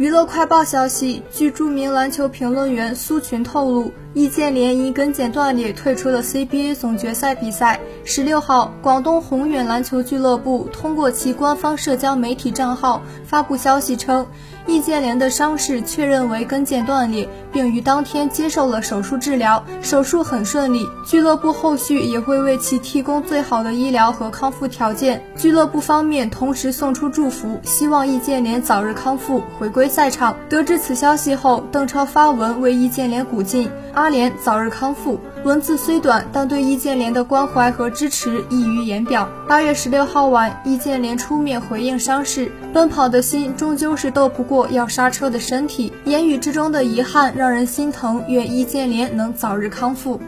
娱乐快报消息，据著名篮球评论员苏群透露，易建联因跟腱断裂退出了 CBA 总决赛比赛。十六号，广东宏远篮球俱乐部通过其官方社交媒体账号发布消息称，易建联的伤势确认为跟腱断裂，并于当天接受了手术治疗，手术很顺利。俱乐部后续也会为其提供最好的医疗和康复条件。俱乐部方面同时送出祝福，希望易建联早日康复，回归。赛场得知此消息后，邓超发文为易建联鼓劲，阿联早日康复。文字虽短，但对易建联的关怀和支持溢于言表。八月十六号晚，易建联出面回应伤势，奔跑的心终究是斗不过要刹车的身体，言语之中的遗憾让人心疼。愿易建联能早日康复。